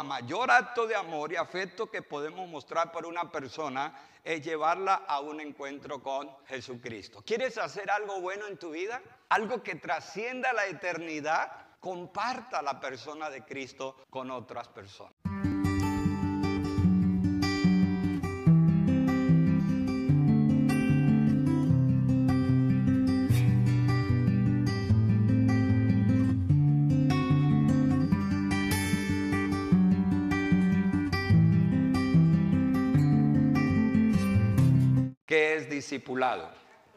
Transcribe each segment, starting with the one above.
la mayor acto de amor y afecto que podemos mostrar por una persona es llevarla a un encuentro con Jesucristo. ¿Quieres hacer algo bueno en tu vida? Algo que trascienda la eternidad. Comparta la persona de Cristo con otras personas. Discipulado?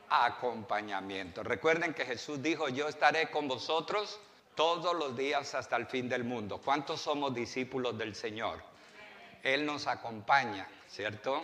Acompañamiento. Recuerden que Jesús dijo, yo estaré con vosotros todos los días hasta el fin del mundo. ¿Cuántos somos discípulos del Señor? Él nos acompaña, ¿cierto?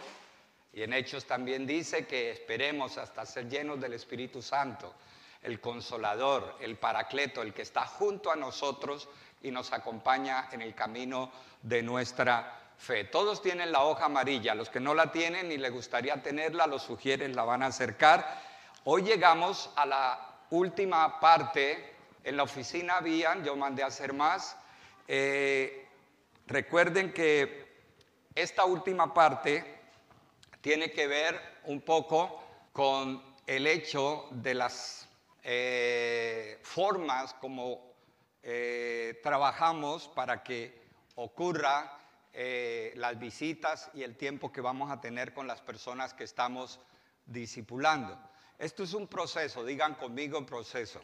Y en Hechos también dice que esperemos hasta ser llenos del Espíritu Santo, el consolador, el paracleto, el que está junto a nosotros y nos acompaña en el camino de nuestra fe. Todos tienen la hoja amarilla, los que no la tienen y les gustaría tenerla, los sugieren, la van a acercar. Hoy llegamos a la última parte, en la oficina habían, yo mandé a hacer más. Eh, recuerden que esta última parte tiene que ver un poco con el hecho de las eh, formas como eh, trabajamos para que ocurra eh, las visitas y el tiempo que vamos a tener con las personas que estamos discipulando. Esto es un proceso, digan conmigo proceso.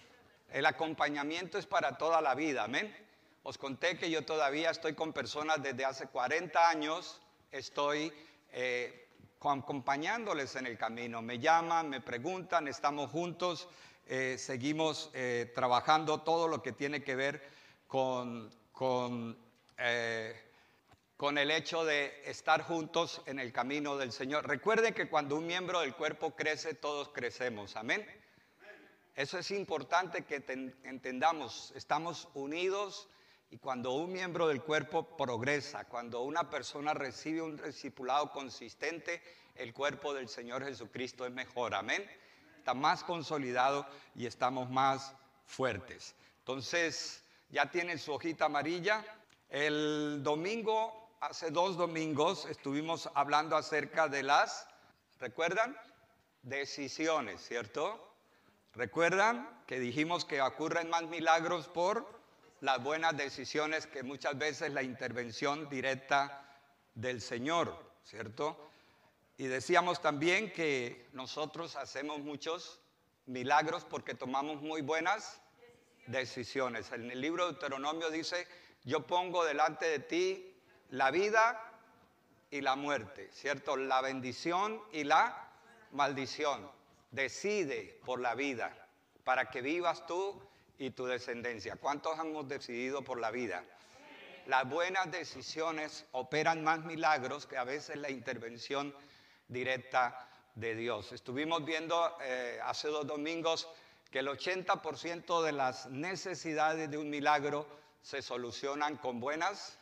El acompañamiento es para toda la vida, amén. Os conté que yo todavía estoy con personas desde hace 40 años, estoy eh, acompañándoles en el camino. Me llaman, me preguntan, estamos juntos, eh, seguimos trabajando todo lo que tiene que ver con, con con el hecho de estar juntos en el camino del Señor. Recuerden que cuando un miembro del cuerpo crece, todos crecemos. Amén. Eso es importante que entendamos. Estamos unidos y cuando un miembro del cuerpo progresa, cuando una persona recibe un discipulado consistente, el cuerpo del Señor Jesucristo es mejor. Amén. Está más consolidado y estamos más fuertes. Entonces, ya tienen su hojita amarilla. El domingo hace dos domingos estuvimos hablando acerca de las, ¿recuerdan? Decisiones, ¿cierto? ¿Recuerdan que dijimos que ocurren más milagros por las buenas decisiones que muchas veces la intervención directa del Señor, ¿cierto? Y decíamos también que nosotros hacemos muchos milagros porque tomamos muy buenas decisiones. En el libro de Deuteronomio dice, yo pongo delante de ti la vida y la muerte, ¿cierto? La bendición y la maldición. Decide por la vida para que vivas tú y tu descendencia. ¿Cuántos hemos decidido por la vida? Las buenas decisiones operan más milagros que a veces la intervención directa de Dios. Estuvimos viendo eh, hace dos domingos que el 80% de las necesidades de un milagro se solucionan con buenas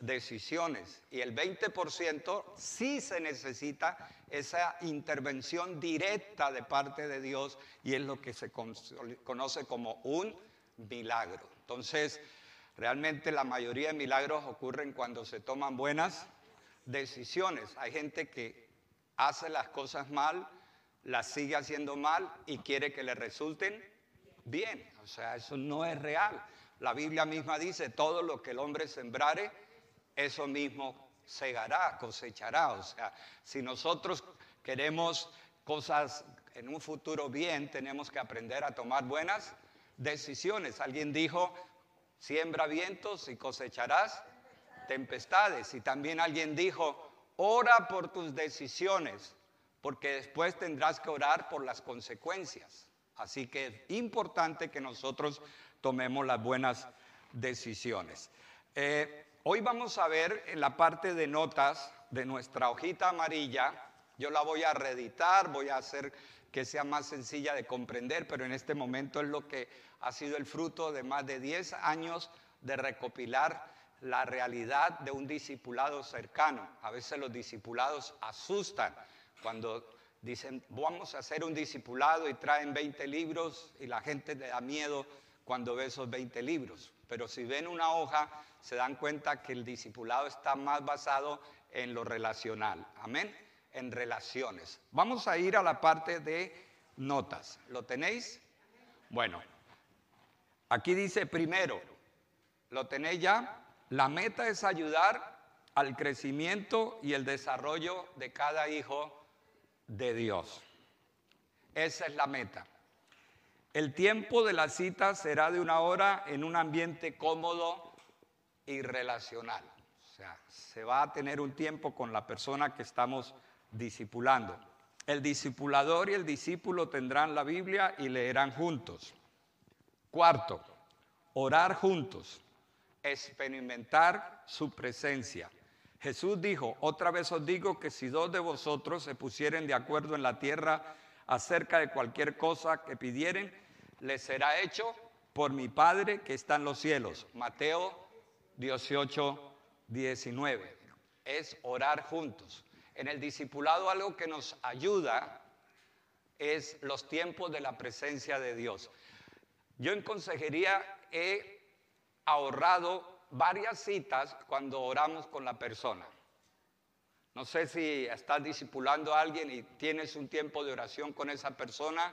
decisiones y el 20% sí se necesita esa intervención directa de parte de Dios y es lo que se conoce como un milagro. Entonces, realmente la mayoría de milagros ocurren cuando se toman buenas decisiones. Hay gente que hace las cosas mal, las sigue haciendo mal y quiere que le resulten bien. O sea, eso no es real. La Biblia misma dice, todo lo que el hombre sembrare, eso mismo segará, cosechará. O sea, si nosotros queremos cosas en un futuro bien, tenemos que aprender a tomar buenas decisiones. Alguien dijo, siembra vientos y cosecharás tempestades. Y también alguien dijo, ora por tus decisiones, porque después tendrás que orar por las consecuencias. Así que es importante que nosotros tomemos las buenas decisiones. Eh, Hoy vamos a ver en la parte de notas de nuestra hojita amarilla, yo la voy a reeditar, voy a hacer que sea más sencilla de comprender, pero en este momento es lo que ha sido el fruto de más de 10 años de recopilar la realidad de un discipulado cercano. A veces los discipulados asustan cuando dicen, vamos a hacer un discipulado y traen 20 libros y la gente le da miedo cuando ve esos 20 libros. Pero si ven una hoja se dan cuenta que el discipulado está más basado en lo relacional. Amén. En relaciones. Vamos a ir a la parte de notas. ¿Lo tenéis? Bueno, aquí dice primero, ¿lo tenéis ya? La meta es ayudar al crecimiento y el desarrollo de cada hijo de Dios. Esa es la meta. El tiempo de la cita será de una hora en un ambiente cómodo y relacional. O sea, se va a tener un tiempo con la persona que estamos discipulando. El discipulador y el discípulo tendrán la Biblia y leerán juntos. Cuarto, orar juntos, experimentar su presencia. Jesús dijo, otra vez os digo que si dos de vosotros se pusieren de acuerdo en la tierra acerca de cualquier cosa que pidieren, les será hecho por mi Padre que está en los cielos. Mateo 18, 19. Es orar juntos. En el discipulado algo que nos ayuda es los tiempos de la presencia de Dios. Yo en consejería he ahorrado varias citas cuando oramos con la persona. No sé si estás discipulando a alguien y tienes un tiempo de oración con esa persona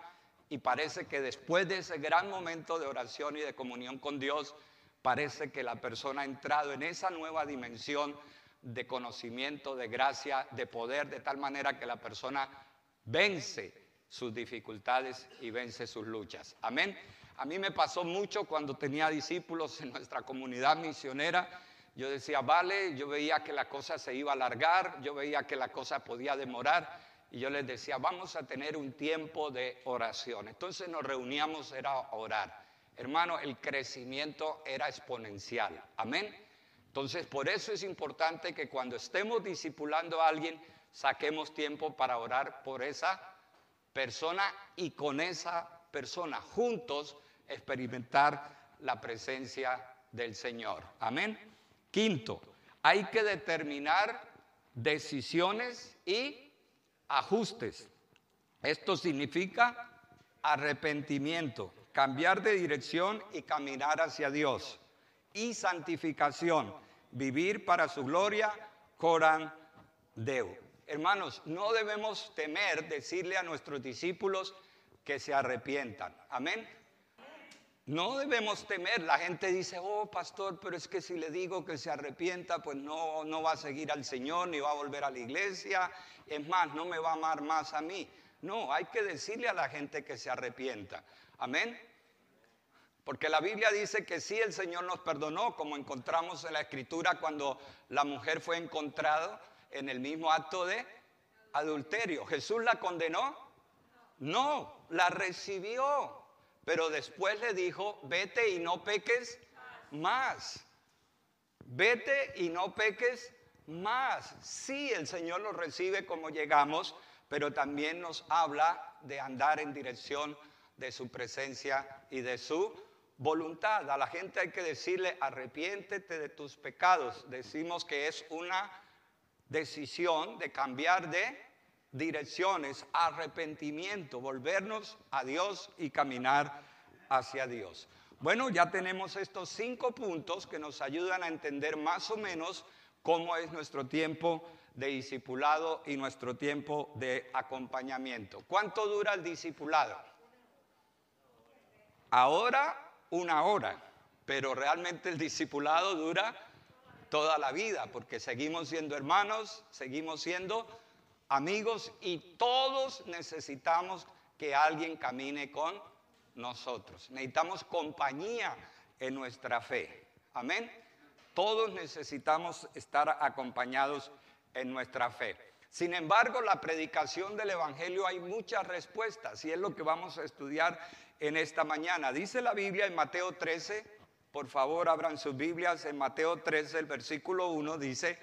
y parece que después de ese gran momento de oración y de comunión con Dios, parece que la persona ha entrado en esa nueva dimensión de conocimiento, de gracia, de poder, de tal manera que la persona vence sus dificultades y vence sus luchas. Amén. A mí me pasó mucho cuando tenía discípulos en nuestra comunidad misionera. Yo decía, vale, yo veía que la cosa se iba a alargar, yo veía que la cosa podía demorar y yo les decía, vamos a tener un tiempo de oración. Entonces nos reuníamos, era orar. Hermano, el crecimiento era exponencial. Amén. Entonces, por eso es importante que cuando estemos discipulando a alguien, saquemos tiempo para orar por esa persona y con esa persona juntos experimentar la presencia del Señor. Amén. Quinto, hay que determinar decisiones y ajustes. Esto significa arrepentimiento, cambiar de dirección y caminar hacia Dios. Y santificación, vivir para su gloria, coran Deo. Hermanos, no debemos temer decirle a nuestros discípulos que se arrepientan. Amén. No debemos temer. La gente dice, oh pastor, pero es que si le digo que se arrepienta, pues no, no va a seguir al Señor ni va a volver a la iglesia. Es más, no me va a amar más a mí. No, hay que decirle a la gente que se arrepienta. Amén. Porque la Biblia dice que sí, el Señor nos perdonó, como encontramos en la escritura cuando la mujer fue encontrada en el mismo acto de adulterio. ¿Jesús la condenó? No, la recibió. Pero después le dijo, vete y no peques más. Vete y no peques más. Sí, el Señor nos recibe como llegamos, pero también nos habla de andar en dirección de su presencia y de su voluntad. A la gente hay que decirle, arrepiéntete de tus pecados. Decimos que es una decisión de cambiar de direcciones, arrepentimiento, volvernos a Dios y caminar hacia Dios. Bueno, ya tenemos estos cinco puntos que nos ayudan a entender más o menos cómo es nuestro tiempo de discipulado y nuestro tiempo de acompañamiento. ¿Cuánto dura el discipulado? Ahora una hora, pero realmente el discipulado dura toda la vida, porque seguimos siendo hermanos, seguimos siendo amigos y todos necesitamos que alguien camine con nosotros. Necesitamos compañía en nuestra fe. Amén. Todos necesitamos estar acompañados en nuestra fe. Sin embargo, la predicación del Evangelio hay muchas respuestas y es lo que vamos a estudiar en esta mañana. Dice la Biblia en Mateo 13, por favor abran sus Biblias, en Mateo 13, el versículo 1 dice,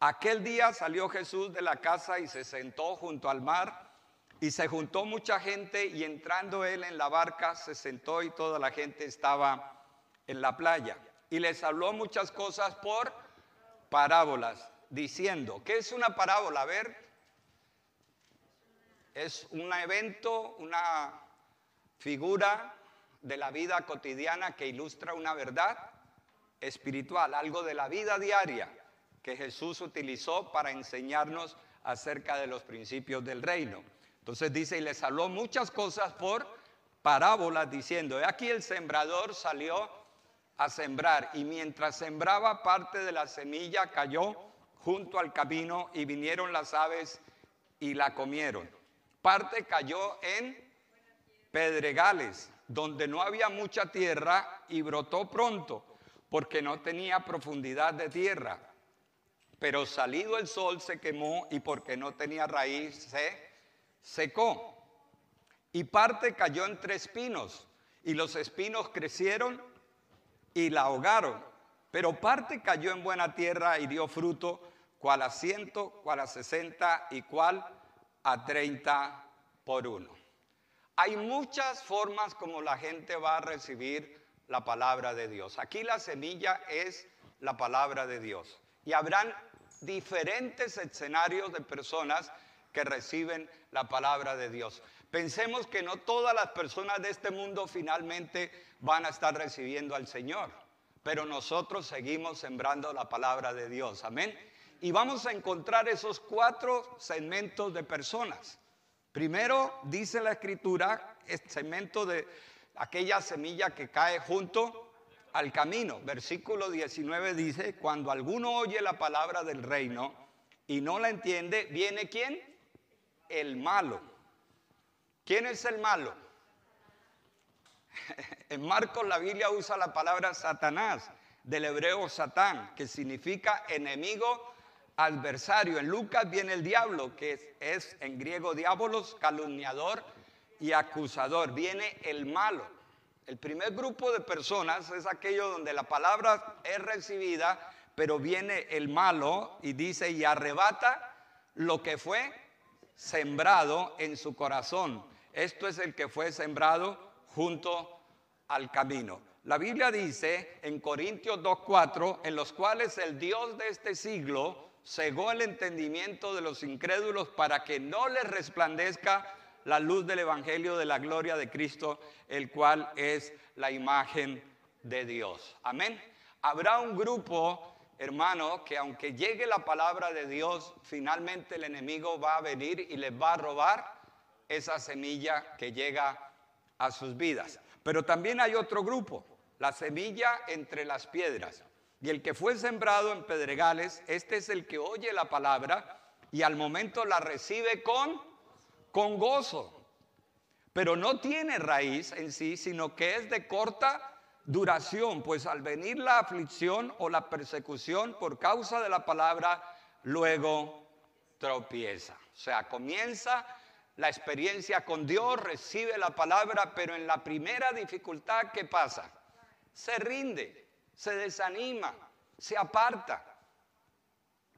Aquel día salió Jesús de la casa y se sentó junto al mar y se juntó mucha gente y entrando él en la barca se sentó y toda la gente estaba en la playa. Y les habló muchas cosas por parábolas, diciendo, ¿qué es una parábola? A ver, es un evento, una figura de la vida cotidiana que ilustra una verdad. espiritual, algo de la vida diaria que Jesús utilizó para enseñarnos acerca de los principios del reino. Entonces dice, y les habló muchas cosas por parábolas diciendo, aquí el sembrador salió a sembrar y mientras sembraba parte de la semilla cayó junto al camino y vinieron las aves y la comieron. Parte cayó en pedregales, donde no había mucha tierra y brotó pronto, porque no tenía profundidad de tierra. Pero salido el sol se quemó y porque no tenía raíz se secó. Y parte cayó entre espinos y los espinos crecieron y la ahogaron. Pero parte cayó en buena tierra y dio fruto, cual a ciento, cual a sesenta y cual a treinta por uno. Hay muchas formas como la gente va a recibir la palabra de Dios. Aquí la semilla es la palabra de Dios. Y habrán diferentes escenarios de personas que reciben la palabra de Dios. Pensemos que no todas las personas de este mundo finalmente van a estar recibiendo al Señor, pero nosotros seguimos sembrando la palabra de Dios. Amén. Y vamos a encontrar esos cuatro segmentos de personas. Primero dice la escritura, el segmento de aquella semilla que cae junto al camino. Versículo 19 dice, cuando alguno oye la palabra del reino y no la entiende, viene quién? El malo. ¿Quién es el malo? En Marcos la Biblia usa la palabra Satanás, del hebreo Satán, que significa enemigo adversario. En Lucas viene el diablo, que es, en griego diabolos, calumniador y acusador. Viene el malo. El primer grupo de personas es aquello donde la palabra es recibida, pero viene el malo y dice y arrebata lo que fue sembrado en su corazón. Esto es el que fue sembrado junto al camino. La Biblia dice en Corintios 2.4, en los cuales el Dios de este siglo cegó el entendimiento de los incrédulos para que no les resplandezca la luz del Evangelio de la gloria de Cristo, el cual es la imagen de Dios. Amén. Habrá un grupo, hermano, que aunque llegue la palabra de Dios, finalmente el enemigo va a venir y les va a robar esa semilla que llega a sus vidas. Pero también hay otro grupo, la semilla entre las piedras. Y el que fue sembrado en pedregales, este es el que oye la palabra y al momento la recibe con, con gozo. Pero no tiene raíz en sí, sino que es de corta duración, pues al venir la aflicción o la persecución por causa de la palabra, luego tropieza. O sea, comienza la experiencia con Dios, recibe la palabra, pero en la primera dificultad, ¿qué pasa? Se rinde se desanima, se aparta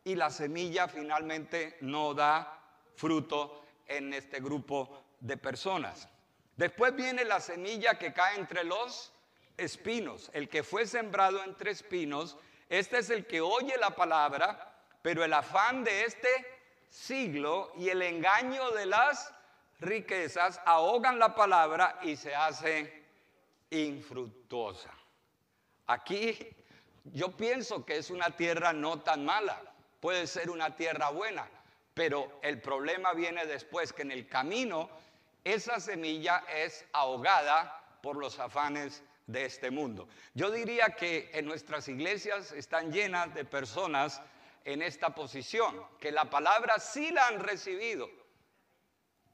y la semilla finalmente no da fruto en este grupo de personas. Después viene la semilla que cae entre los espinos. El que fue sembrado entre espinos, este es el que oye la palabra, pero el afán de este siglo y el engaño de las riquezas ahogan la palabra y se hace infructuosa. Aquí yo pienso que es una tierra no tan mala, puede ser una tierra buena, pero el problema viene después, que en el camino esa semilla es ahogada por los afanes de este mundo. Yo diría que en nuestras iglesias están llenas de personas en esta posición, que la palabra sí la han recibido,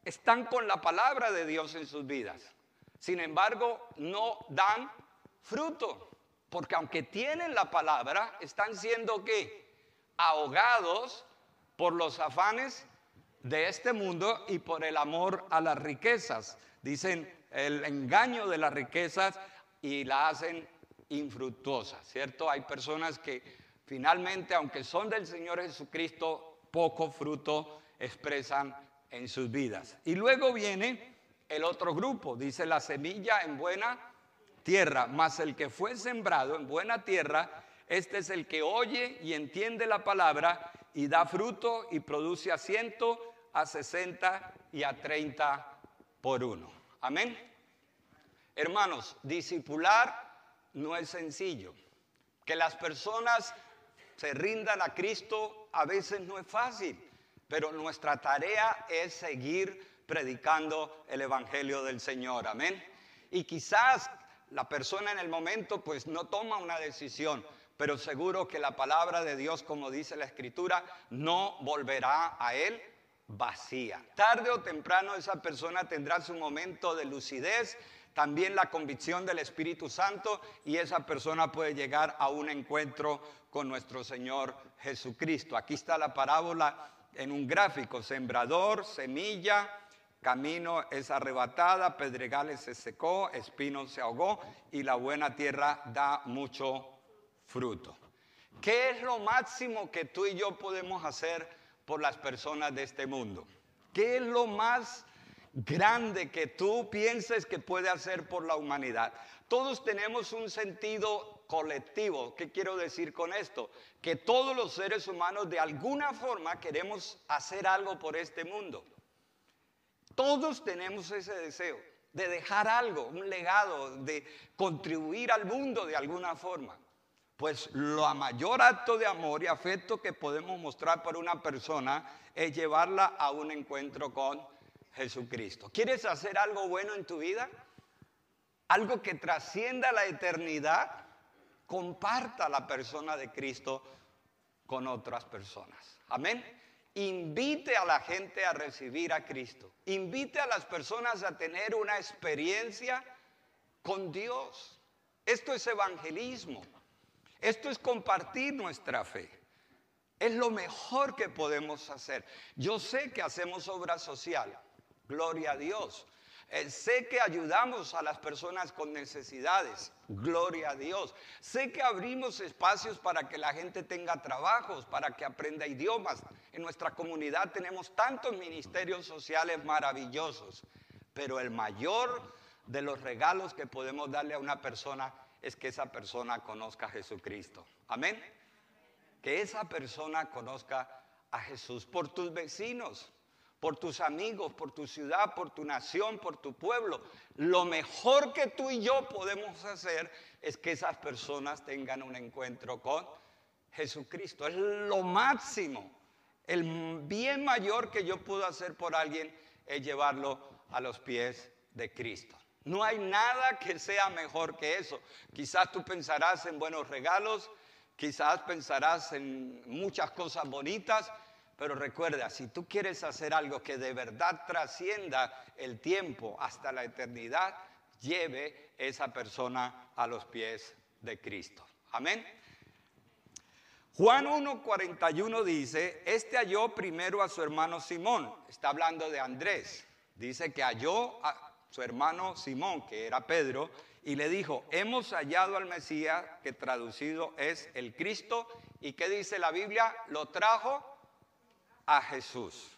están con la palabra de Dios en sus vidas, sin embargo no dan fruto. Porque aunque tienen la palabra, están siendo qué? Ahogados por los afanes de este mundo y por el amor a las riquezas. Dicen el engaño de las riquezas y la hacen infructuosa, ¿cierto? Hay personas que finalmente, aunque son del Señor Jesucristo, poco fruto expresan en sus vidas. Y luego viene el otro grupo, dice la semilla en buena tierra, mas el que fue sembrado en buena tierra, este es el que oye y entiende la palabra y da fruto y produce a ciento, a sesenta y a treinta por uno. Amén. Hermanos, discipular no es sencillo. Que las personas se rindan a Cristo a veces no es fácil, pero nuestra tarea es seguir predicando el Evangelio del Señor. Amén. Y quizás la persona en el momento pues no toma una decisión, pero seguro que la palabra de Dios, como dice la Escritura, no volverá a él vacía. Tarde o temprano esa persona tendrá su momento de lucidez, también la convicción del Espíritu Santo y esa persona puede llegar a un encuentro con nuestro Señor Jesucristo. Aquí está la parábola en un gráfico, sembrador, semilla, camino es arrebatada, pedregales se secó, espino se ahogó y la buena tierra da mucho fruto. ¿Qué es lo máximo que tú y yo podemos hacer por las personas de este mundo? ¿Qué es lo más grande que tú pienses que puede hacer por la humanidad? Todos tenemos un sentido colectivo. ¿Qué quiero decir con esto? Que todos los seres humanos de alguna forma queremos hacer algo por este mundo. Todos tenemos ese deseo de dejar algo, un legado, de contribuir al mundo de alguna forma. Pues lo mayor acto de amor y afecto que podemos mostrar por una persona es llevarla a un encuentro con Jesucristo. ¿Quieres hacer algo bueno en tu vida? Algo que trascienda la eternidad. Comparta la persona de Cristo con otras personas. Amén invite a la gente a recibir a Cristo. Invite a las personas a tener una experiencia con Dios. Esto es evangelismo. Esto es compartir nuestra fe. Es lo mejor que podemos hacer. Yo sé que hacemos obra social. Gloria a Dios. Eh, sé que ayudamos a las personas con necesidades, gloria a Dios. Sé que abrimos espacios para que la gente tenga trabajos, para que aprenda idiomas. En nuestra comunidad tenemos tantos ministerios sociales maravillosos, pero el mayor de los regalos que podemos darle a una persona es que esa persona conozca a Jesucristo. Amén. Que esa persona conozca a Jesús por tus vecinos por tus amigos, por tu ciudad, por tu nación, por tu pueblo. Lo mejor que tú y yo podemos hacer es que esas personas tengan un encuentro con Jesucristo. Es lo máximo. El bien mayor que yo puedo hacer por alguien es llevarlo a los pies de Cristo. No hay nada que sea mejor que eso. Quizás tú pensarás en buenos regalos, quizás pensarás en muchas cosas bonitas, pero recuerda, si tú quieres hacer algo que de verdad trascienda el tiempo hasta la eternidad, lleve esa persona a los pies de Cristo. Amén. Juan 1.41 dice, este halló primero a su hermano Simón, está hablando de Andrés, dice que halló a su hermano Simón, que era Pedro, y le dijo, hemos hallado al Mesías, que traducido es el Cristo, y que dice la Biblia, lo trajo a Jesús.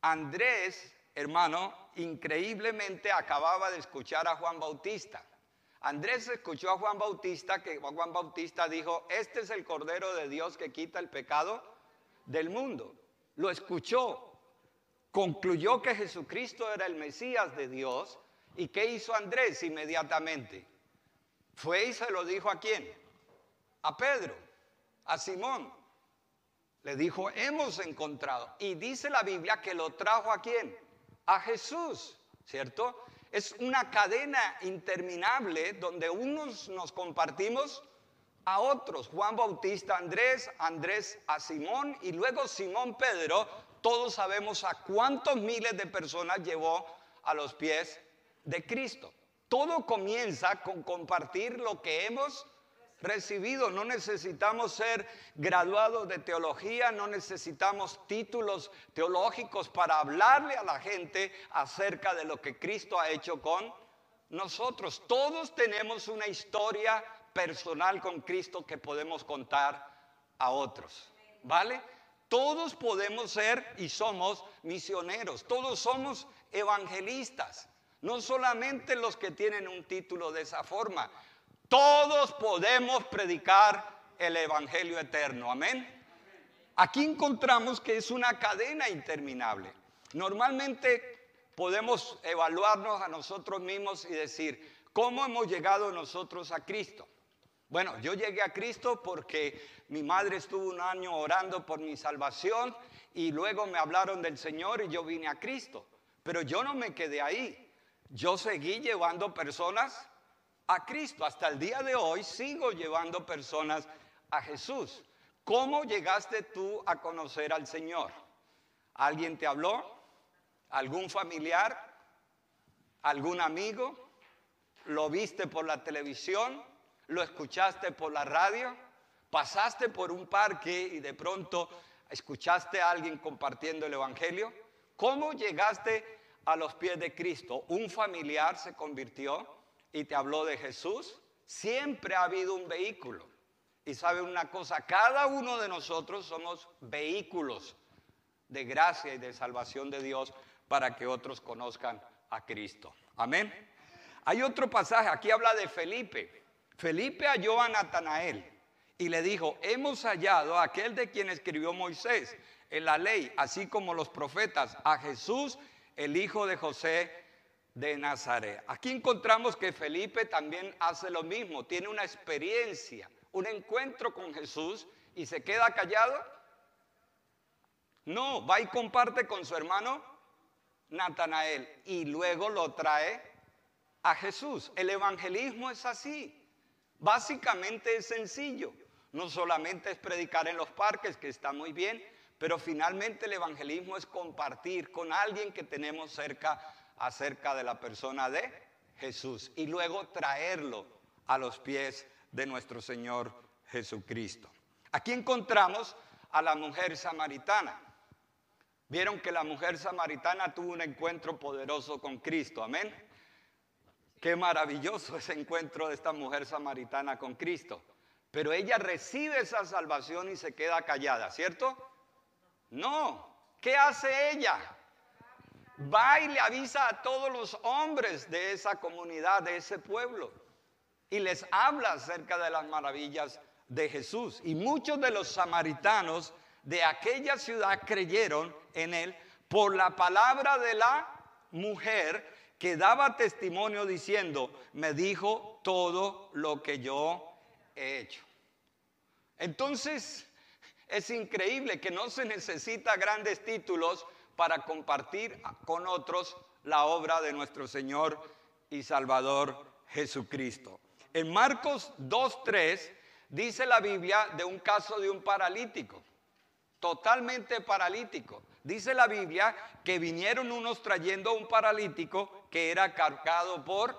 Andrés, hermano, increíblemente acababa de escuchar a Juan Bautista. Andrés escuchó a Juan Bautista que Juan Bautista dijo, este es el Cordero de Dios que quita el pecado del mundo. Lo escuchó, concluyó que Jesucristo era el Mesías de Dios. ¿Y qué hizo Andrés inmediatamente? Fue y se lo dijo a quién? A Pedro, a Simón. Le dijo, hemos encontrado. Y dice la Biblia que lo trajo a quién? A Jesús, ¿cierto? Es una cadena interminable donde unos nos compartimos a otros. Juan Bautista Andrés, Andrés a Simón y luego Simón Pedro. Todos sabemos a cuántos miles de personas llevó a los pies de Cristo. Todo comienza con compartir lo que hemos No necesitamos ser graduados de teología, no necesitamos títulos teológicos para hablarle a la gente acerca de lo que Cristo ha hecho con nosotros. Todos tenemos una historia personal con Cristo que podemos contar a otros. ¿Vale? Todos podemos ser y somos misioneros, todos somos evangelistas, no solamente los que tienen un título de esa forma, todos podemos predicar el Evangelio eterno. Amén. Aquí encontramos que es una cadena interminable. Normalmente podemos evaluarnos a nosotros mismos y decir, ¿cómo hemos llegado nosotros a Cristo? Bueno, yo llegué a Cristo porque mi madre estuvo un año orando por mi salvación y luego me hablaron del Señor y yo vine a Cristo. Pero yo no me quedé ahí. Yo seguí llevando personas a Cristo. Hasta el día de hoy sigo llevando personas a Jesús. ¿Cómo llegaste tú a conocer al Señor? ¿Alguien te habló? ¿Algún familiar? ¿Algún amigo? ¿Lo viste por la televisión? ¿Lo escuchaste por la radio? ¿Pasaste por un parque y de pronto escuchaste a alguien compartiendo el Evangelio? ¿Cómo llegaste a los pies de Cristo? ¿Un familiar se convirtió y te habló de Jesús? Siempre ha habido un vehículo. Y sabe una cosa, cada uno de nosotros somos vehículos de gracia y de salvación de Dios para que otros conozcan a Cristo. Amén. Hay otro pasaje, aquí habla de Felipe. Felipe halló a Natanael y le dijo, hemos hallado a aquel de quien escribió Moisés en la ley, así como los profetas, a Jesús, el hijo de José de Nazaret. Aquí encontramos que Felipe también hace lo mismo, tiene una experiencia, un encuentro con Jesús y se queda callado. No, va y comparte con su hermano Natanael y luego lo trae a Jesús. El evangelismo es así. Básicamente es sencillo. No solamente es predicar en los parques, que está muy bien, pero finalmente el evangelismo es compartir con alguien que tenemos cerca acerca de la persona de Jesús y luego traerlo a los pies de nuestro Señor Jesucristo. Aquí encontramos a la mujer samaritana. Vieron que la mujer samaritana tuvo un encuentro poderoso con Cristo, amén. Qué maravilloso ese encuentro de esta mujer samaritana con Cristo. Pero ella recibe esa salvación y se queda callada, ¿cierto? No. ¿Qué hace ella? Va y le avisa a todos los hombres de esa comunidad, de ese pueblo, y les habla acerca de las maravillas de Jesús. Y muchos de los samaritanos de aquella ciudad creyeron en él por la palabra de la mujer que daba testimonio diciendo, me dijo todo lo que yo he hecho. Entonces, es increíble que no se necesita grandes títulos para compartir con otros la obra de nuestro Señor y Salvador Jesucristo. En Marcos 2.3 dice la Biblia de un caso de un paralítico, totalmente paralítico. Dice la Biblia que vinieron unos trayendo a un paralítico que era cargado por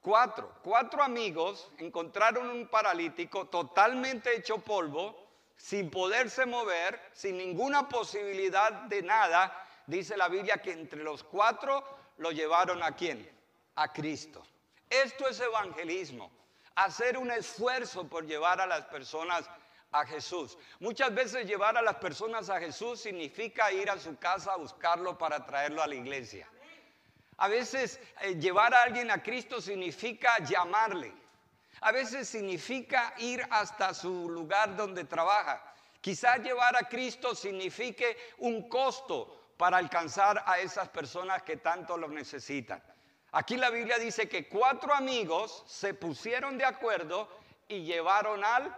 cuatro. Cuatro amigos encontraron un paralítico totalmente hecho polvo, sin poderse mover, sin ninguna posibilidad de nada. Dice la Biblia que entre los cuatro lo llevaron a quién? A Cristo. Esto es evangelismo. Hacer un esfuerzo por llevar a las personas a Jesús. Muchas veces llevar a las personas a Jesús significa ir a su casa a buscarlo para traerlo a la iglesia. A veces eh, llevar a alguien a Cristo significa llamarle. A veces significa ir hasta su lugar donde trabaja. Quizás llevar a Cristo signifique un costo para alcanzar a esas personas que tanto lo necesitan. Aquí la Biblia dice que cuatro amigos se pusieron de acuerdo y llevaron al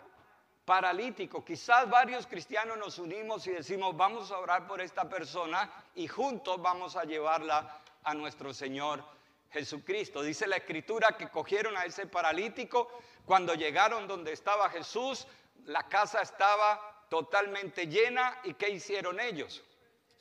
paralítico. Quizás varios cristianos nos unimos y decimos, vamos a orar por esta persona y juntos vamos a llevarla a nuestro Señor Jesucristo. Dice la escritura que cogieron a ese paralítico, cuando llegaron donde estaba Jesús, la casa estaba totalmente llena y ¿qué hicieron ellos?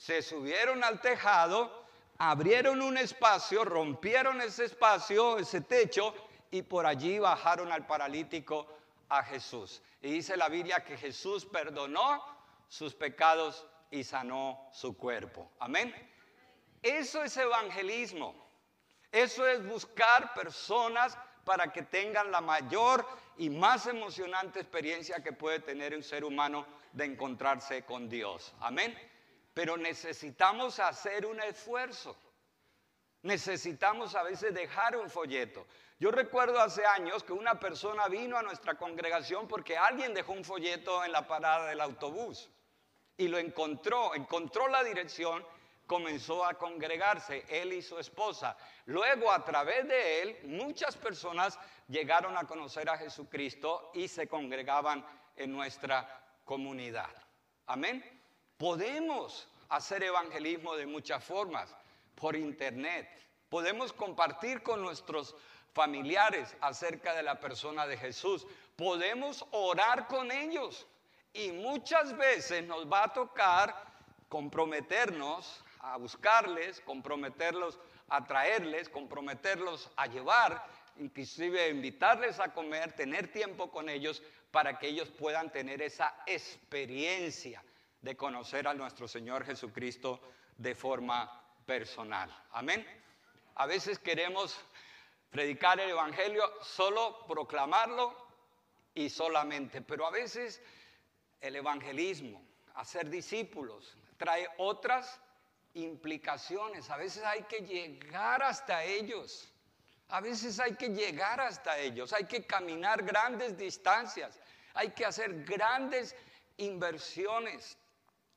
Se subieron al tejado, abrieron un espacio, rompieron ese espacio, ese techo y por allí bajaron al paralítico a Jesús. Y dice la Biblia que Jesús perdonó sus pecados y sanó su cuerpo. Amén. Eso es evangelismo. Eso es buscar personas para que tengan la mayor y más emocionante experiencia que puede tener un ser humano de encontrarse con Dios. Amén. Pero necesitamos hacer un esfuerzo. Necesitamos a veces dejar un folleto. Yo recuerdo hace años que una persona vino a nuestra congregación porque alguien dejó un folleto en la parada del autobús y lo encontró, encontró la dirección comenzó a congregarse, él y su esposa. Luego, a través de él, muchas personas llegaron a conocer a Jesucristo y se congregaban en nuestra comunidad. Amén. Podemos hacer evangelismo de muchas formas, por internet. Podemos compartir con nuestros familiares acerca de la persona de Jesús. Podemos orar con ellos. Y muchas veces nos va a tocar comprometernos a buscarles, comprometerlos a traerles, comprometerlos a llevar, inclusive invitarles a comer, tener tiempo con ellos para que ellos puedan tener esa experiencia de conocer a nuestro Señor Jesucristo de forma personal. Amén. A veces queremos predicar el Evangelio, solo proclamarlo y solamente, pero a veces el evangelismo, hacer discípulos, trae otras implicaciones. A veces hay que llegar hasta ellos. A veces hay que llegar hasta ellos. Hay que caminar grandes distancias. Hay que hacer grandes inversiones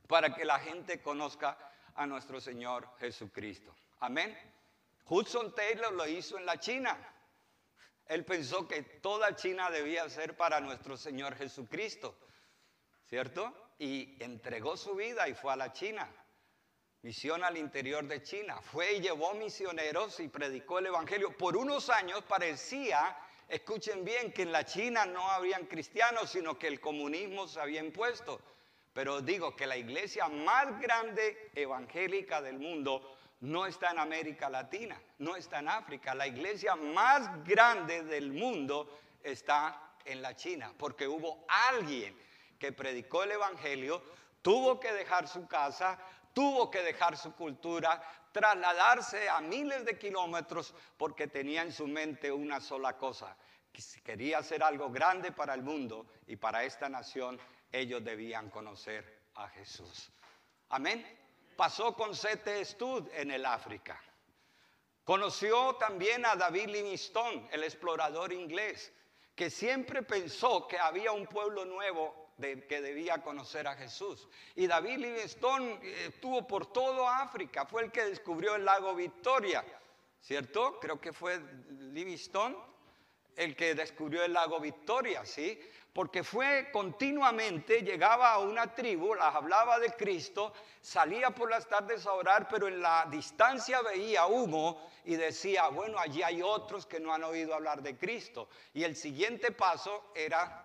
para que la gente conozca a nuestro Señor Jesucristo. Amén. Hudson Taylor lo hizo en la China. Él pensó que toda China debía ser para nuestro Señor Jesucristo, ¿cierto? Y entregó su vida y fue a la China. Misión al interior de China. Fue y llevó misioneros y predicó el Evangelio. Por unos años parecía, escuchen bien, que en la China no habían cristianos, sino que el comunismo se había impuesto. Pero digo que la iglesia más grande evangélica del mundo no está en América Latina, no está en África. La iglesia más grande del mundo está en la China, porque hubo alguien que predicó el Evangelio, tuvo que dejar su casa, tuvo que dejar su cultura, trasladarse a miles de kilómetros porque tenía en su mente una sola cosa, quería hacer algo grande para el mundo y para esta nación, ellos debían conocer a Jesús. Amén pasó con C.T. Stud en el África. Conoció también a David Livingstone, el explorador inglés, que siempre pensó que había un pueblo nuevo que debía conocer a Jesús. Y David Livingstone eh, estuvo por todo África, fue el que descubrió el lago Victoria, ¿cierto? Creo que fue Livingstone el que descubrió el lago Victoria, ¿sí? Porque fue continuamente, llegaba a una tribu, las hablaba de Cristo, salía por las tardes a orar, pero en la distancia veía humo y decía, bueno, allí hay otros que no han oído hablar de Cristo. Y el siguiente paso era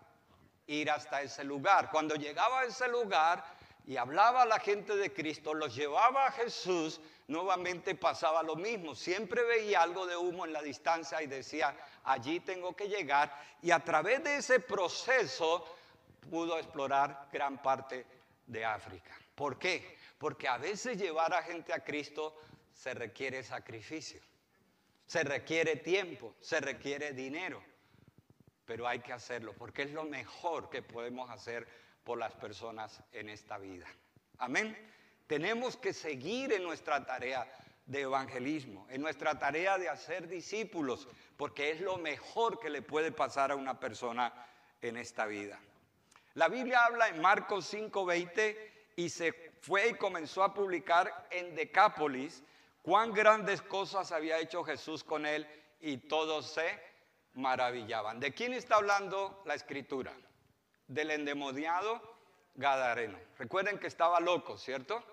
ir hasta ese lugar. Cuando llegaba a ese lugar y hablaba a la gente de Cristo, los llevaba a Jesús, nuevamente pasaba lo mismo. Siempre veía algo de humo en la distancia y decía, allí tengo que llegar. Y a través de ese proceso pudo explorar gran parte de África. ¿Por qué? Porque a veces llevar a gente a Cristo se requiere sacrificio, se requiere tiempo, se requiere dinero, pero hay que hacerlo porque es lo mejor que podemos hacer por las personas en esta vida. Amén. Tenemos que seguir en nuestra tarea de evangelismo, en nuestra tarea de hacer discípulos, porque es lo mejor que le puede pasar a una persona en esta vida. La Biblia habla en Marcos 5:20 y se fue y comenzó a publicar en Decápolis cuán grandes cosas había hecho Jesús con él y todos se maravillaban. ¿De quién está hablando la escritura? Del endemoniado Gadareno. Recuerden que estaba loco, ¿cierto?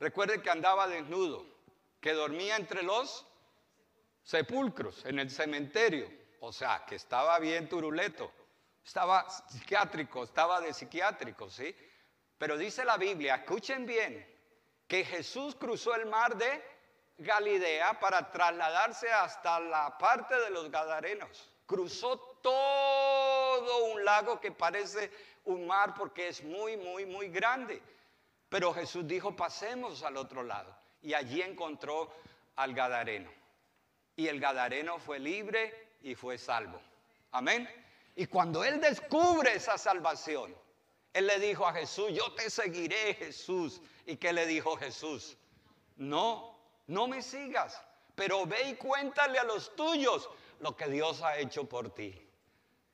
Recuerden que andaba desnudo que dormía entre los sepulcros, en el cementerio. O sea, que estaba bien turuleto. Estaba psiquiátrico, estaba de psiquiátrico, ¿sí? Pero dice la Biblia, escuchen bien, que Jesús cruzó el mar de Galilea para trasladarse hasta la parte de los Gadarenos. Cruzó todo un lago que parece un mar porque es muy, muy, muy grande. Pero Jesús dijo, pasemos al otro lado y allí encontró al Gadareno. Y el Gadareno fue libre y fue salvo. Amén. Y cuando él descubre esa salvación, él le dijo a Jesús, yo te seguiré Jesús. ¿Y qué le dijo Jesús? No, no me sigas, pero ve y cuéntale a los tuyos lo que Dios ha hecho por ti.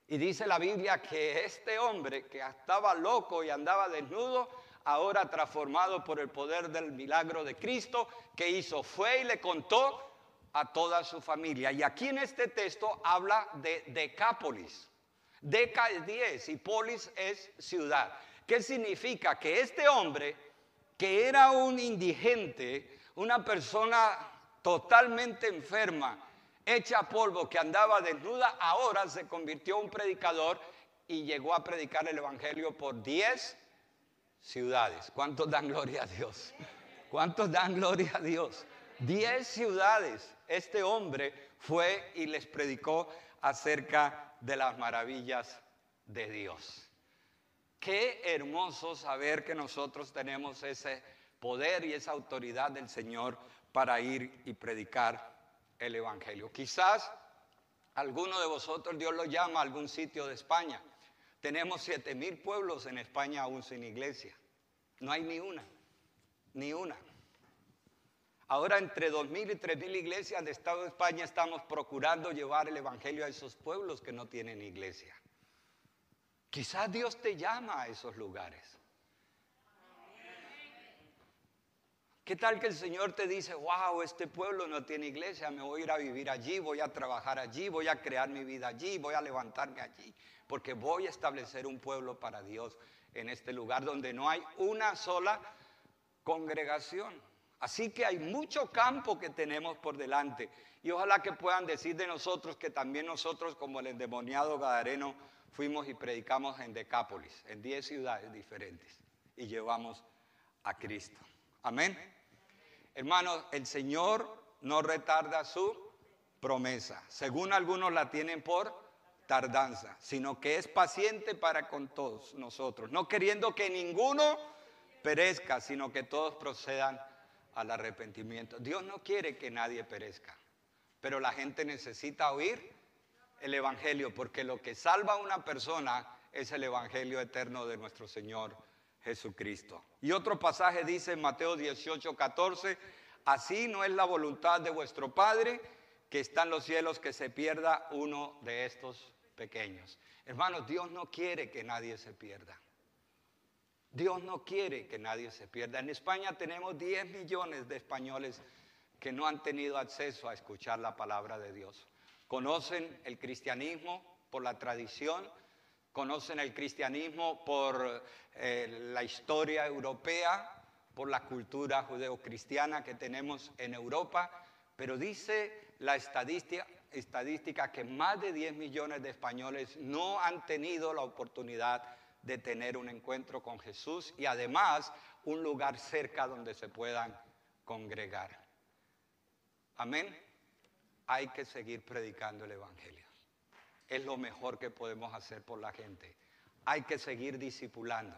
Y dice la Biblia que este hombre que estaba loco y andaba desnudo, ahora transformado por el poder del milagro de Cristo, que hizo? Fue y le contó a toda su familia. Y aquí en este texto habla de Decápolis. Deca es 10 y polis es ciudad. ¿Qué significa? Que este hombre, que era un indigente, una persona totalmente enferma, hecha polvo, que andaba desnuda, ahora se convirtió en un predicador y llegó a predicar el Evangelio por 10 ciudades. ¿Cuántos dan gloria a Dios? ¿Cuántos dan gloria a Dios? 10 ciudades. Este hombre fue y les predicó acerca de las maravillas de Dios. Qué hermoso saber que nosotros tenemos ese poder y esa autoridad del Señor para ir y predicar el Evangelio. Quizás alguno de vosotros Dios lo llama a algún sitio de España. Tenemos siete mil pueblos en España aún sin iglesia. No hay ni una, ni una. Ahora entre dos mil y tres mil iglesias de Estado de España estamos procurando llevar el Evangelio a esos pueblos que no tienen iglesia. Quizás Dios te llama a esos lugares. ¿Qué tal que el Señor te dice, wow, este pueblo no tiene iglesia, me voy a ir a vivir allí, voy a trabajar allí, voy a crear mi vida allí, voy a levantarme allí, porque voy a establecer un pueblo para Dios en este lugar donde no hay una sola congregación. Así que hay mucho campo que tenemos por delante y ojalá que puedan decir de nosotros que también nosotros como el endemoniado Gadareno fuimos y predicamos en Decápolis, en 10 ciudades diferentes y llevamos a Cristo. Amén. Hermanos, el Señor no retarda su promesa. Según algunos la tienen por tardanza, sino que es paciente para con todos nosotros, no queriendo que ninguno perezca, sino que todos procedan al arrepentimiento. Dios no quiere que nadie perezca, pero la gente necesita oír el Evangelio, porque lo que salva a una persona es el Evangelio eterno de nuestro Señor Jesucristo. Y otro pasaje dice en Mateo 18, 14, así no es la voluntad de vuestro Padre que está en los cielos que se pierda uno de estos pequeños. Hermanos, Dios no quiere que nadie se pierda. Dios no quiere que nadie se pierda. En España tenemos 10 millones de españoles que no han tenido acceso a escuchar la palabra de Dios. Conocen el cristianismo por la tradición, conocen el cristianismo por eh, la historia europea, por la cultura judeocristiana que tenemos en Europa, pero dice la estadística, estadística que más de 10 millones de españoles no han tenido la oportunidad de tener un encuentro con Jesús y además un lugar cerca donde se puedan congregar. Amén. Hay que seguir predicando el Evangelio es lo mejor que podemos hacer por la gente. Hay que seguir discipulando.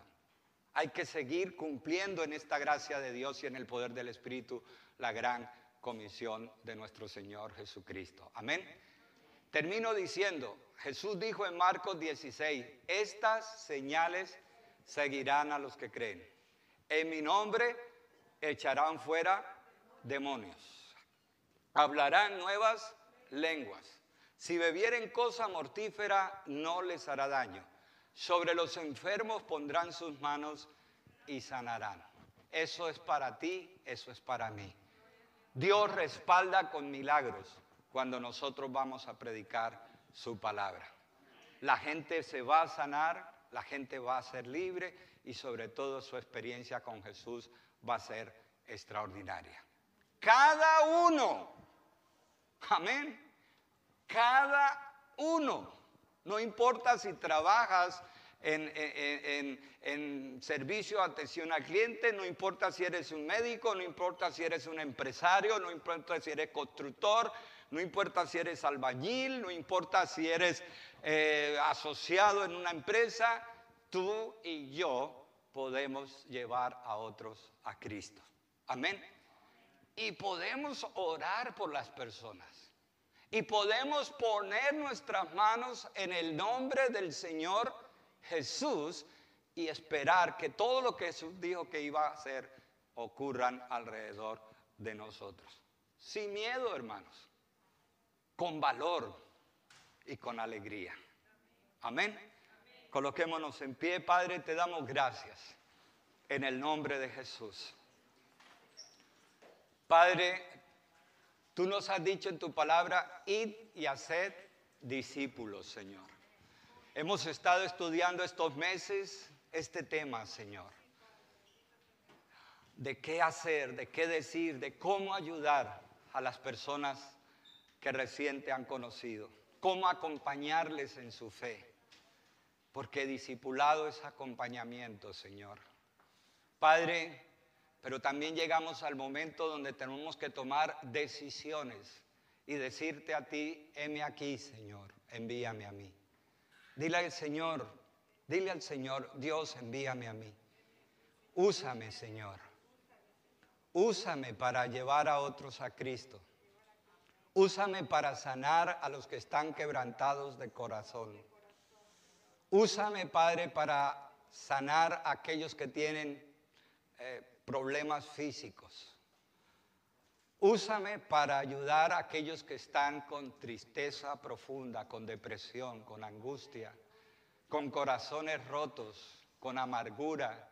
Hay que seguir cumpliendo en esta gracia de Dios y en el poder del Espíritu la gran comisión de nuestro Señor Jesucristo. Amén. Termino diciendo, Jesús dijo en Marcos 16, estas señales seguirán a los que creen. En mi nombre echarán fuera demonios. Hablarán nuevas lenguas si bebieren cosa mortífera, no les hará daño. Sobre los enfermos pondrán sus manos y sanarán. Eso es para ti, eso es para mí. Dios respalda con milagros cuando nosotros vamos a predicar su palabra. La gente se va a sanar, la gente va a ser libre y sobre todo su experiencia con Jesús va a ser extraordinaria. Cada uno, amén, cada uno. No importa si trabajas en, servicio de atención al cliente, no importa si eres un médico, no importa si eres un empresario, no importa si eres constructor, no importa si eres albañil, no importa si eres eh, asociado en una empresa, tú y yo podemos llevar a otros a Cristo. Amén. Y podemos orar por las personas. Y podemos poner nuestras manos en el nombre del Señor Jesús y esperar que todo lo que Jesús dijo que iba a hacer ocurran alrededor de nosotros. Sin miedo, hermanos. Con valor y con alegría. Amén. Coloquémonos en pie, Padre, te damos gracias. en el nombre de Jesús. Padre, tú nos has dicho en tu palabra, id y haced discípulos, Señor. Hemos estado estudiando estos meses este tema, Señor. De qué hacer, de qué decir, de cómo ayudar a las personas que recién te han conocido. Cómo acompañarles en su fe. Porque discipulado es acompañamiento, Señor. Padre, pero también llegamos al momento donde tenemos que tomar decisiones y decirte a ti, heme aquí, Señor, envíame a mí. Dile al Señor, dile al Señor, Dios, envíame a mí. Úsame, Señor. Úsame para llevar a otros a Cristo. Úsame para sanar a los que están quebrantados de corazón. Úsame, Padre, para sanar a aquellos que tienen eh, problemas físicos. Úsame para ayudar a aquellos que están con tristeza profunda, con depresión, con angustia, con corazones rotos, con amargura.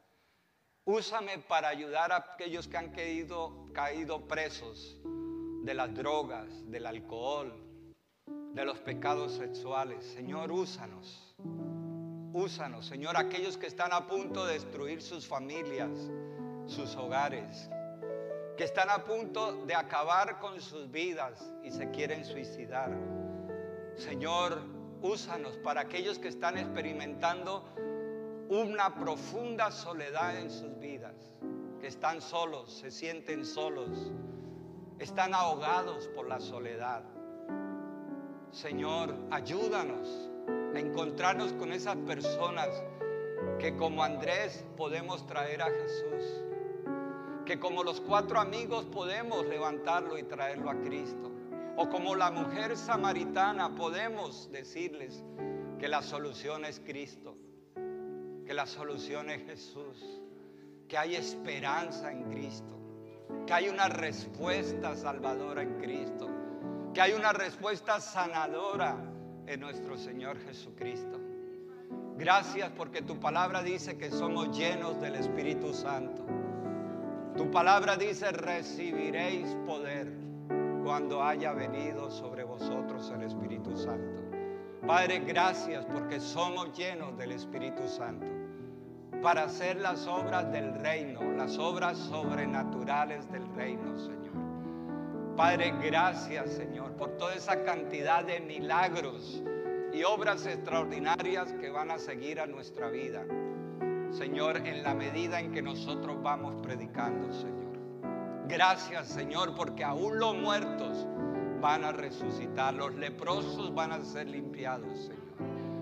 Úsame para ayudar a aquellos que han caído, caído presos de las drogas, del alcohol, de los pecados sexuales. Señor, úsanos. Úsanos, Señor, aquellos que están a punto de destruir sus familias, sus hogares, que están a punto de acabar con sus vidas y se quieren suicidar. Señor, úsanos para aquellos que están experimentando una profunda soledad en sus vidas, que están solos, se sienten solos, están ahogados por la soledad. Señor, ayúdanos a encontrarnos con esas personas que como Andrés podemos traer a Jesús que como los cuatro amigos podemos levantarlo y traerlo a Cristo. O como la mujer samaritana podemos decirles que la solución es Cristo, que la solución es Jesús, que hay esperanza en Cristo, que hay una respuesta salvadora en Cristo, que hay una respuesta sanadora en nuestro Señor Jesucristo. Gracias porque tu palabra dice que somos llenos del Espíritu Santo. Tu palabra dice, recibiréis poder cuando haya venido sobre vosotros el Espíritu Santo. Padre, gracias porque somos llenos del Espíritu Santo para hacer las obras del reino, las obras sobrenaturales del reino, Señor. Padre, gracias, Señor, por toda esa cantidad de milagros y obras extraordinarias que van a seguir a nuestra vida. Señor, en la medida en que nosotros vamos predicando, Señor. Gracias, Señor, porque aún los muertos van a resucitar, los leprosos van a ser limpiados, Señor.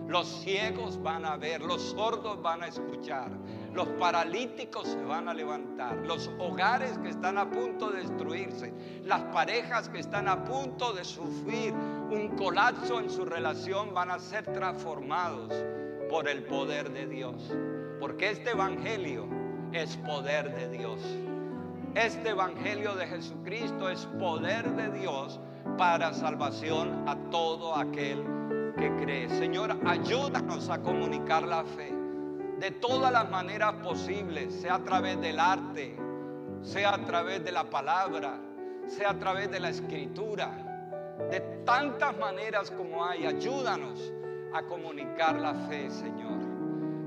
Los ciegos van a ver, los sordos van a escuchar, los paralíticos se van a levantar, los hogares que están a punto de destruirse, las parejas que están a punto de sufrir un colapso en su relación van a ser transformados por el poder de Dios. Porque este Evangelio es poder de Dios. Este Evangelio de Jesucristo es poder de Dios para salvación a todo aquel que cree. Señor, ayúdanos a comunicar la fe de todas las maneras posibles, sea a través del arte, sea a través de la palabra, sea a través de la escritura, de tantas maneras como hay. Ayúdanos a comunicar la fe, Señor.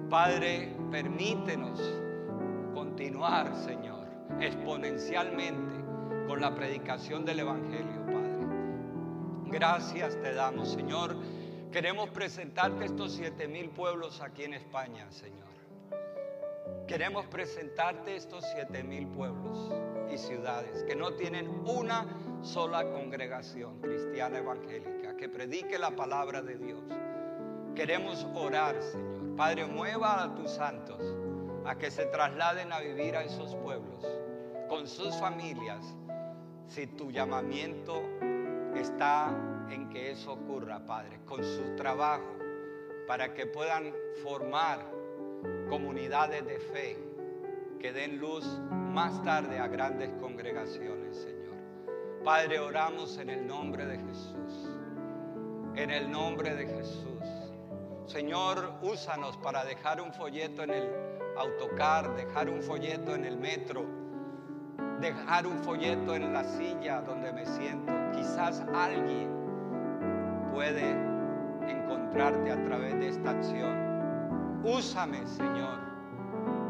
Padre, permítenos continuar, Señor, exponencialmente con la predicación del Evangelio, Padre. Gracias te damos, Señor. Queremos presentarte estos siete mil pueblos aquí en España, Señor. Queremos presentarte estos siete mil pueblos y ciudades que no tienen una sola congregación cristiana evangélica que predique la palabra de Dios. Queremos orar, Señor Padre, mueva a tus santos a que se trasladen a vivir a esos pueblos con sus familias si tu llamamiento está en que eso ocurra, Padre, con su trabajo, para que puedan formar comunidades de fe que den luz más tarde a grandes congregaciones, Señor. Padre, oramos en el nombre de Jesús, en el nombre de Jesús. Señor, úsanos para dejar un folleto en el autocar, dejar un folleto en el metro, dejar un folleto en la silla donde me siento. Quizás alguien puede encontrarte a través de esta acción. Úsame, Señor.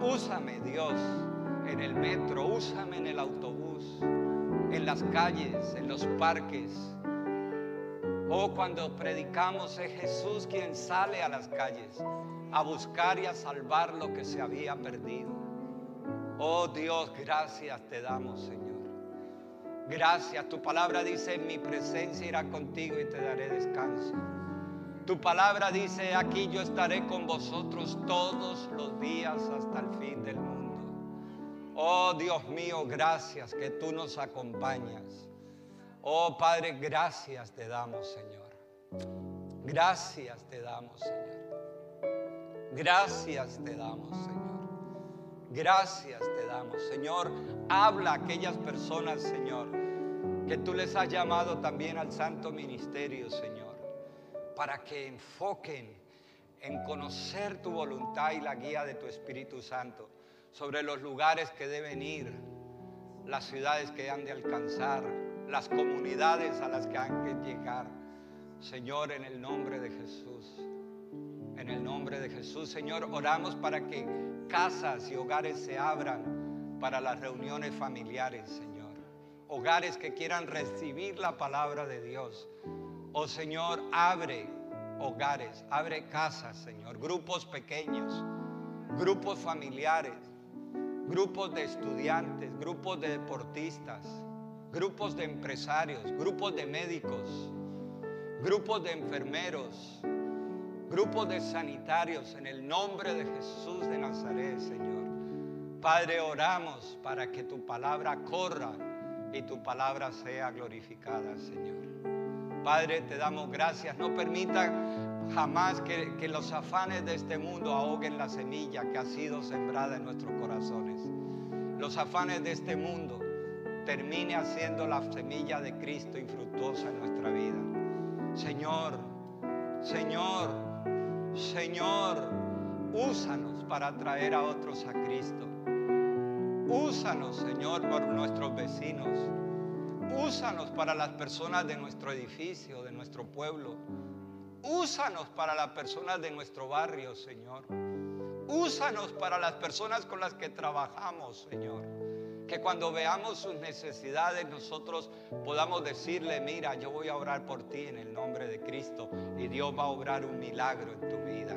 Úsame, Dios, en el metro. Úsame en el autobús, en las calles, en los parques. Oh, cuando predicamos es Jesús quien sale a las calles a buscar y a salvar lo que se había perdido. Oh Dios, gracias te damos, Señor. Gracias. Tu palabra dice, mi presencia irá contigo y te daré descanso. Tu palabra dice, aquí yo estaré con vosotros todos los días hasta el fin del mundo. Oh Dios mío, gracias que tú nos acompañas. Oh Padre, gracias te damos, Señor. Gracias te damos, Señor. Gracias te damos, Señor. Gracias te damos, Señor. Habla a aquellas personas, Señor, que tú les has llamado también al santo ministerio, Señor, para que enfoquen en conocer tu voluntad y la guía de tu Espíritu Santo sobre los lugares que deben ir, las ciudades que han de alcanzar, las comunidades a las que han que llegar. Señor, en el nombre de Jesús, en el nombre de Jesús, Señor, oramos para que casas y hogares se abran para las reuniones familiares, Señor. Hogares que quieran recibir la palabra de Dios. Oh Señor, abre hogares, abre casas, Señor, grupos pequeños, grupos familiares, grupos de estudiantes, grupos de deportistas grupos de empresarios, grupos de médicos, grupos de enfermeros, grupos de sanitarios, en el nombre de Jesús de Nazaret, Señor. Padre, oramos para que tu palabra corra y tu palabra sea glorificada, Señor. Padre, te damos gracias. No permita jamás que, los afanes de este mundo ahoguen la semilla que ha sido sembrada en nuestros corazones. Los afanes de este mundo termine haciendo la semilla de Cristo infructuosa en nuestra vida. Señor, Señor, Señor, úsanos para atraer a otros a Cristo. Úsanos, Señor, por nuestros vecinos. Úsanos para las personas de nuestro edificio, de nuestro pueblo. Úsanos para las personas de nuestro barrio, Señor. Úsanos para las personas con las que trabajamos, Señor que cuando veamos sus necesidades nosotros podamos decirle, mira, yo voy a orar por ti en el nombre de Cristo y Dios va a obrar un milagro en tu vida.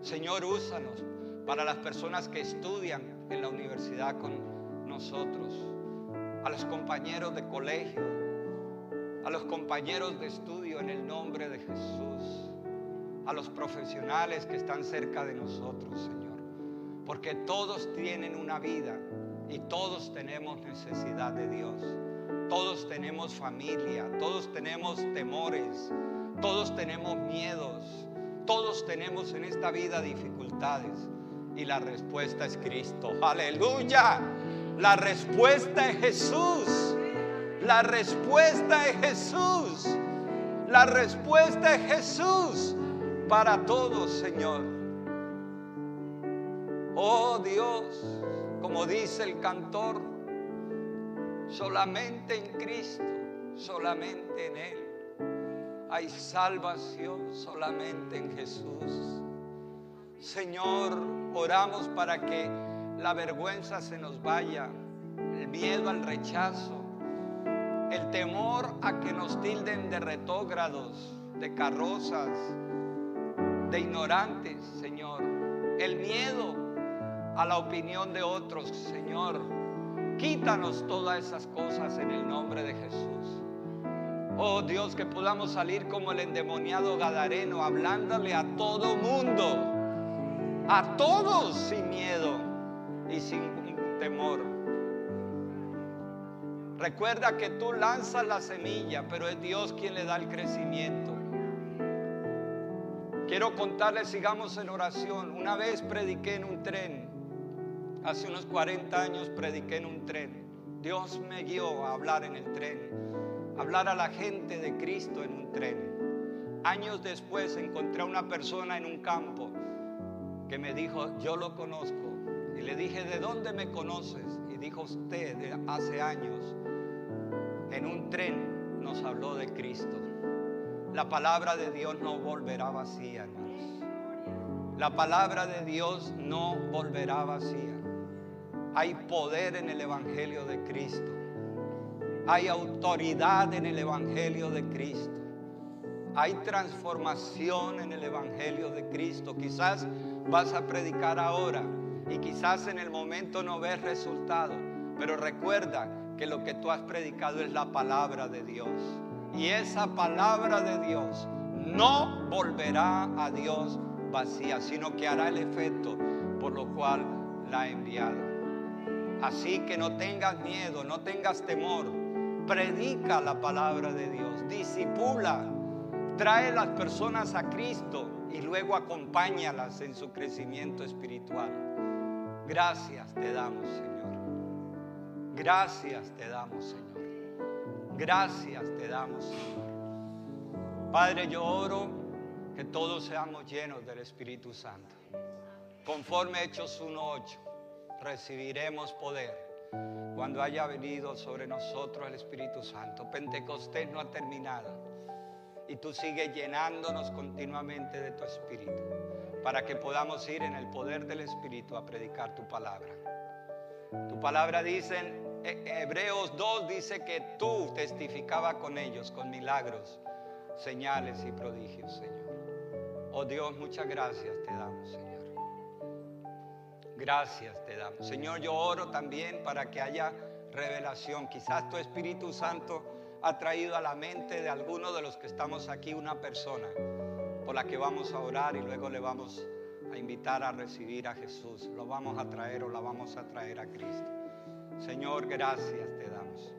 Señor, úsanos para las personas que estudian en la universidad con nosotros, a los compañeros de colegio, a los compañeros de estudio en el nombre de Jesús, a los profesionales que están cerca de nosotros, Señor, porque todos tienen una vida y todos tenemos necesidad de Dios. Todos tenemos familia, todos tenemos temores, todos tenemos miedos, todos tenemos en esta vida dificultades. Y la respuesta es Cristo. Aleluya. La respuesta es Jesús. La respuesta es Jesús. La respuesta es Jesús para todos, Señor. Oh Dios como dice el cantor, solamente en Cristo, solamente en Él. Hay salvación solamente en Jesús. Señor, oramos para que la vergüenza se nos vaya, el miedo al rechazo, el temor a que nos tilden de retógrados, de carrozas, de ignorantes, Señor. El miedo a la opinión de otros, Señor. Quítanos todas esas cosas en el nombre de Jesús. Oh Dios, que podamos salir como el endemoniado Gadareno, hablándole a todo mundo, a todos sin miedo y sin temor. Recuerda que tú lanzas la semilla, pero es Dios quien le da el crecimiento. Quiero contarles, sigamos en oración. Una vez prediqué en un tren Hace unos 40 años prediqué en un tren. Dios me guió a hablar en el tren, hablar a la gente de Cristo en un tren. Años después encontré a una persona en un campo que me dijo, yo lo conozco, Y le dije, ¿de dónde me conoces? Y dijo usted, hace años, en un tren nos habló de Cristo. La palabra de Dios no volverá vacía, hermanos. La palabra de Dios no volverá vacía. Hay poder en el Evangelio de Cristo. Hay autoridad en el Evangelio de Cristo. Hay transformación en el Evangelio de Cristo. Quizás vas a predicar ahora y quizás en el momento no ves resultado, pero recuerda que lo que tú has predicado es la palabra de Dios. Y esa palabra de Dios no volverá a Dios vacía, sino que hará el efecto por lo cual la ha enviado. Así que no tengas miedo, no tengas temor. Predica la palabra de Dios, disipula Trae las personas a Cristo y luego acompáñalas en su crecimiento espiritual. Gracias te damos, Señor. Gracias te damos, Señor. Gracias te damos, Señor. Padre, yo oro que todos seamos llenos del Espíritu Santo. Conforme Hechos 1.8, recibiremos poder cuando haya venido sobre nosotros el Espíritu Santo. Pentecostés no ha terminado y tú sigues llenándonos continuamente de tu Espíritu para que podamos ir en el poder del Espíritu a predicar tu palabra. Tu palabra dice en Hebreos 2 dice que tú testificabas con ellos, con milagros, señales y prodigios, Señor. Oh Dios, muchas gracias te damos, Señor. Gracias te damos. Señor, yo oro también para que haya revelación. Quizás tu Espíritu Santo ha traído a la mente de algunos de los que estamos aquí una persona por la que vamos a orar y luego le vamos a invitar a recibir a Jesús. Lo vamos a traer o la vamos a traer a Cristo. Señor, gracias te damos.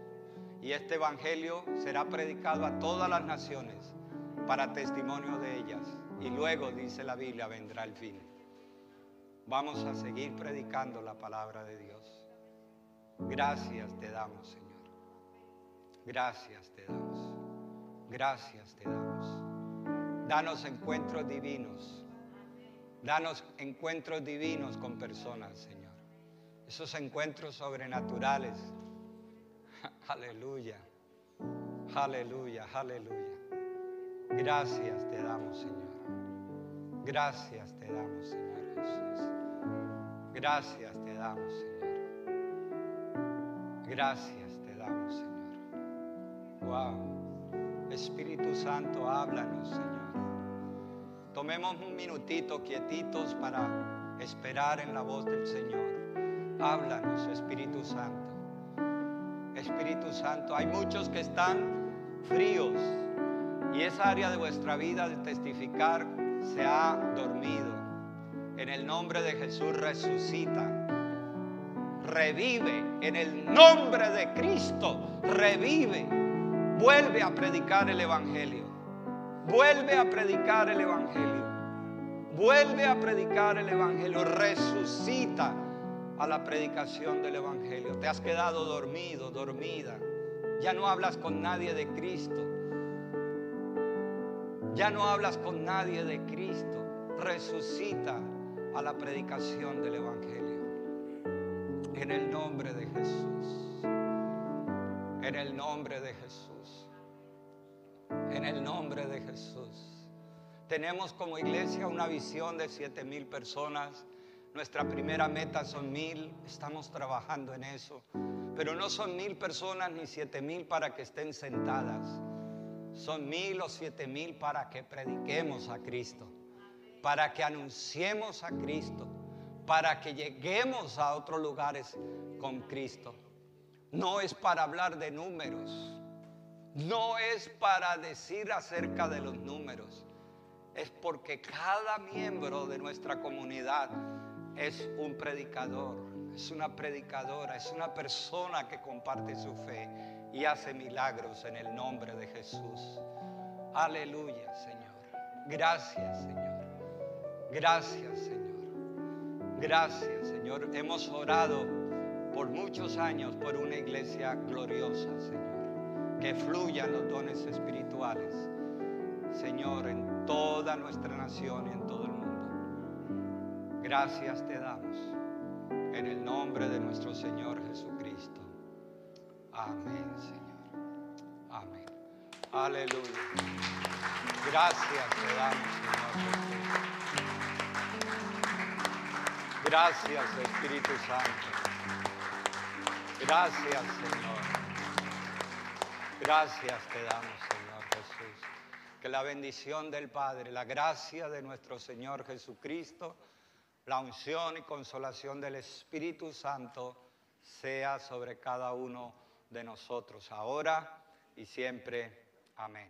Y este Evangelio será predicado a todas las naciones para testimonio de ellas. Y luego, dice la Biblia, vendrá el fin. Vamos a seguir predicando la palabra de Dios. Gracias te damos, Señor. Gracias te damos. Gracias te damos. Danos encuentros divinos. Danos encuentros divinos con personas, Señor. Esos encuentros sobrenaturales. Aleluya. Aleluya, aleluya. Gracias te damos, Señor. Gracias te damos, Señor Jesús. Gracias te damos, Señor. Gracias te damos, Señor. Wow. Espíritu Santo, háblanos, Señor. Tomemos un minutito quietitos para esperar en la voz del Señor. Háblanos, Espíritu Santo. Espíritu Santo, hay muchos que están fríos y esa área de vuestra vida de testificar se ha dormido. En el nombre de Jesús resucita. Revive en el nombre de Cristo. Revive Vuelve a predicar el Evangelio. Vuelve a predicar el Evangelio. Vuelve a predicar el Evangelio. Resucita a la predicación del Evangelio. Te has quedado dormido, dormida. Ya no hablas con nadie de Cristo. Ya no hablas con nadie de Cristo. Resucita a la predicación del Evangelio. En el nombre de Jesús. En el nombre de Jesús. En el nombre de Jesús. Tenemos como iglesia una visión de siete mil personas. Nuestra primera meta son mil. Estamos trabajando en eso. Pero no son mil personas ni siete mil para que estén sentadas. Son mil o siete mil para que prediquemos a Cristo. Para que anunciemos a Cristo. Para que lleguemos a otros lugares con Cristo no es para hablar de números, no es para decir acerca de los números, es porque cada miembro de nuestra comunidad es un predicador, es una predicadora, es una persona que comparte su fe y hace milagros en el nombre de Jesús. Aleluya, Señor. Gracias, Señor. Gracias, Señor. Gracias, Señor. Hemos orado por muchos años por una iglesia gloriosa, Señor. Que fluyan los dones espirituales, Señor, en toda nuestra nación y en todo el mundo. Gracias te damos. En el nombre de nuestro Señor Jesucristo. Amén, Señor. Amén. Aleluya. Gracias te damos, Señor. Gracias, Espíritu Santo. Gracias, Señor. Gracias te damos, Señor Jesús. Que la bendición del Padre, la gracia de nuestro Señor Jesucristo, la unción y consolación del Espíritu Santo sea sobre cada uno de nosotros, ahora y siempre. Amén.